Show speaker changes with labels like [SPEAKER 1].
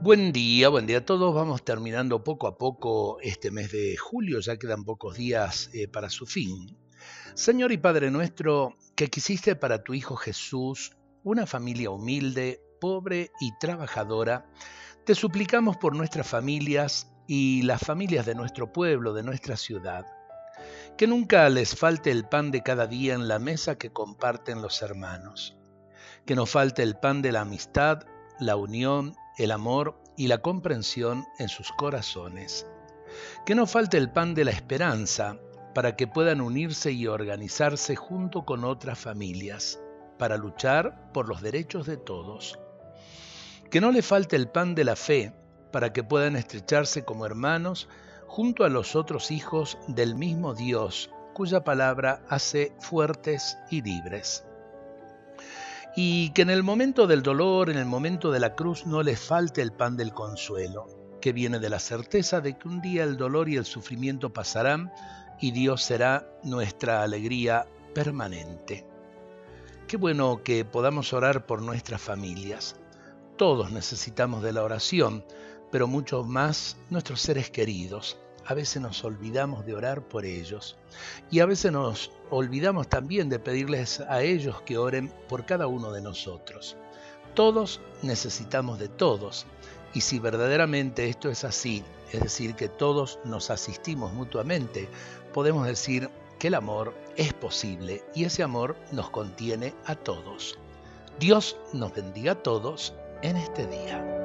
[SPEAKER 1] Buen día, buen día a todos. Vamos terminando poco a poco este mes de julio, ya quedan pocos días eh, para su fin. Señor y Padre nuestro, que quisiste para tu Hijo Jesús una familia humilde, pobre y trabajadora, te suplicamos por nuestras familias y las familias de nuestro pueblo, de nuestra ciudad. Que nunca les falte el pan de cada día en la mesa que comparten los hermanos. Que no falte el pan de la amistad, la unión el amor y la comprensión en sus corazones. Que no falte el pan de la esperanza para que puedan unirse y organizarse junto con otras familias para luchar por los derechos de todos. Que no le falte el pan de la fe para que puedan estrecharse como hermanos junto a los otros hijos del mismo Dios, cuya palabra hace fuertes y libres y que en el momento del dolor, en el momento de la cruz, no les falte el pan del consuelo, que viene de la certeza de que un día el dolor y el sufrimiento pasarán y Dios será nuestra alegría permanente. Qué bueno que podamos orar por nuestras familias. Todos necesitamos de la oración, pero mucho más nuestros seres queridos a veces nos olvidamos de orar por ellos y a veces nos olvidamos también de pedirles a ellos que oren por cada uno de nosotros. Todos necesitamos de todos y si verdaderamente esto es así, es decir, que todos nos asistimos mutuamente, podemos decir que el amor es posible y ese amor nos contiene a todos. Dios nos bendiga a todos en este día.